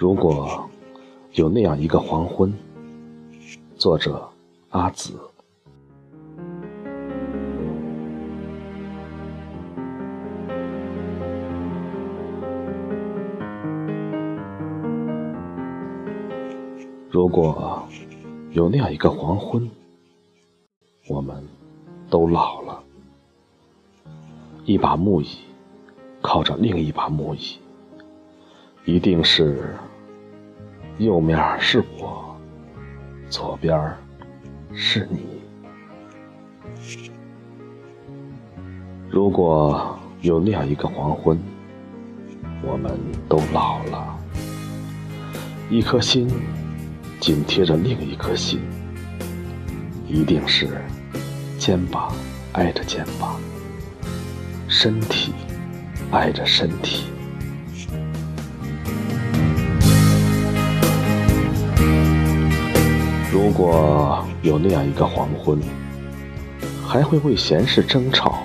如果有那样一个黄昏，作者阿紫。如果有那样一个黄昏，我们都老了，一把木椅靠着另一把木椅，一定是右面是我，左边是你。如果有那样一个黄昏，我们都老了，一颗心。紧贴着另一颗心，一定是肩膀挨着肩膀，身体挨着身体。如果有那样一个黄昏，还会为闲事争吵，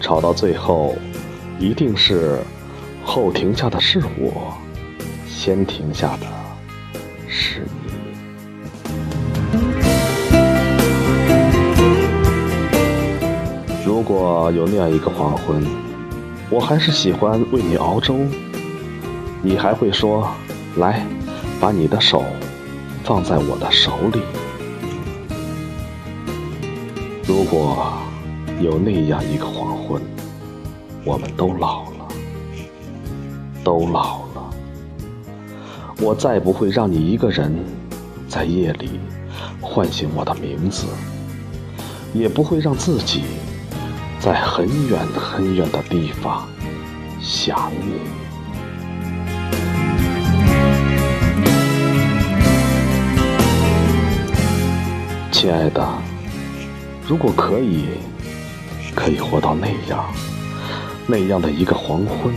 吵到最后，一定是后停下的是我，先停下的。是你。如果有那样一个黄昏，我还是喜欢为你熬粥，你还会说：“来，把你的手放在我的手里。”如果有那样一个黄昏，我们都老了，都老了。我再不会让你一个人在夜里唤醒我的名字，也不会让自己在很远很远的地方想你。亲爱的，如果可以，可以活到那样，那样的一个黄昏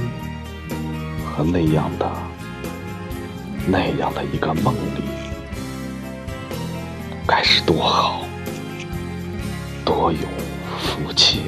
和那样的。那样的一个梦里，该是多好，多有福气。